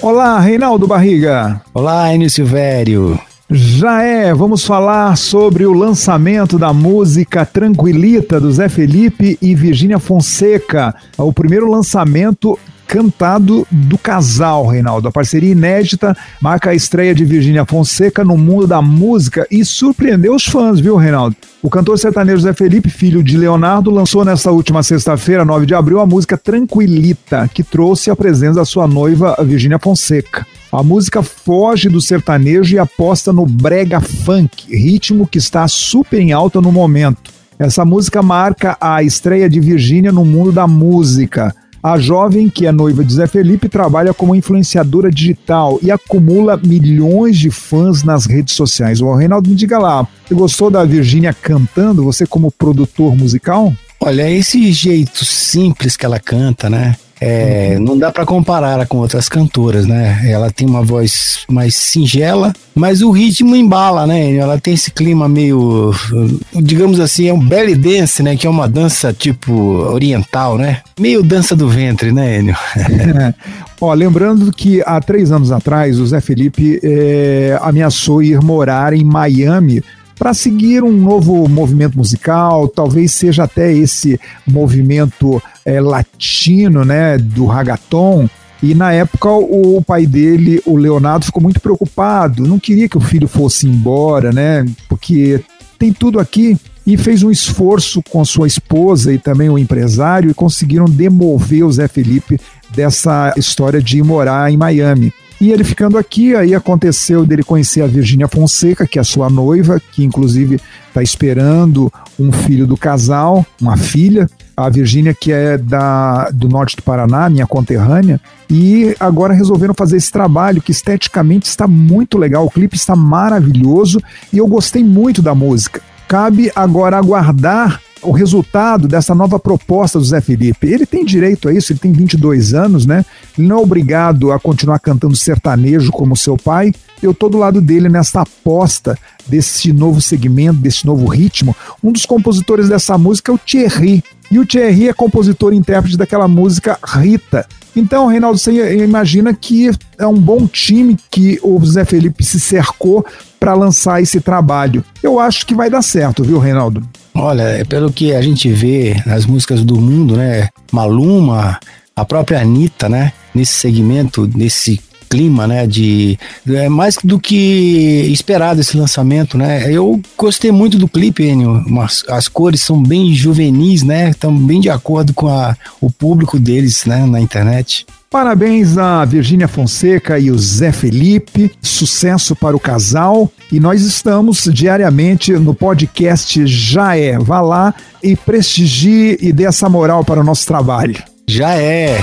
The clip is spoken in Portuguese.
Olá, Reinaldo Barriga. Olá, Enio Silvério. Já é, vamos falar sobre o lançamento da música Tranquilita do Zé Felipe e Virgínia Fonseca. O primeiro lançamento cantado do casal, Reinaldo. A parceria inédita marca a estreia de Virgínia Fonseca no mundo da música e surpreendeu os fãs, viu, Reinaldo? O cantor sertanejo Zé Felipe, filho de Leonardo, lançou nesta última sexta-feira, 9 de abril, a música Tranquilita, que trouxe a presença da sua noiva, Virgínia Fonseca. A música foge do sertanejo e aposta no brega funk, ritmo que está super em alta no momento. Essa música marca a estreia de Virgínia no mundo da música. A jovem, que é noiva de Zé Felipe, trabalha como influenciadora digital e acumula milhões de fãs nas redes sociais. O Reinaldo, me diga lá, você gostou da Virgínia cantando, você como produtor musical? Olha, esse jeito simples que ela canta, né? É, não dá para comparar com outras cantoras, né? Ela tem uma voz mais singela, mas o ritmo embala, né? Ela tem esse clima meio, digamos assim, é um belly dance, né? Que é uma dança tipo oriental, né? Meio dança do ventre, né, Enio? É. Ó, lembrando que há três anos atrás o Zé Felipe é, ameaçou ir morar em Miami para seguir um novo movimento musical, talvez seja até esse movimento é, latino, né, do ragaton. E na época o pai dele, o Leonardo, ficou muito preocupado, não queria que o filho fosse embora, né, porque tem tudo aqui e fez um esforço com sua esposa e também o empresário e conseguiram demover o Zé Felipe dessa história de morar em Miami. E ele ficando aqui, aí aconteceu dele conhecer a Virgínia Fonseca, que é a sua noiva, que inclusive está esperando um filho do casal, uma filha. A Virgínia, que é da, do norte do Paraná, minha conterrânea, e agora resolveram fazer esse trabalho que esteticamente está muito legal. O clipe está maravilhoso e eu gostei muito da música. Cabe agora aguardar o resultado dessa nova proposta do Zé Felipe. Ele tem direito a isso, ele tem 22 anos, né? Ele não é obrigado a continuar cantando sertanejo como seu pai. Eu tô do lado dele nessa aposta desse novo segmento, desse novo ritmo. Um dos compositores dessa música é o Thierry. E o Thierry é compositor e intérprete daquela música Rita. Então, Reinaldo, você imagina que é um bom time que o Zé Felipe se cercou para lançar esse trabalho. Eu acho que vai dar certo, viu, Reinaldo? Olha, é pelo que a gente vê nas músicas do mundo, né? Maluma, a própria Anitta, né? Nesse segmento, nesse clima, né? De é mais do que esperado esse lançamento, né? Eu gostei muito do clipe, Enio. As cores são bem juvenis, né? Estão bem de acordo com a, o público deles, né? Na internet. Parabéns a Virgínia Fonseca e o Zé Felipe, sucesso para o casal. E nós estamos diariamente no podcast Já É. Vá lá e prestigie e dê essa moral para o nosso trabalho. Já é.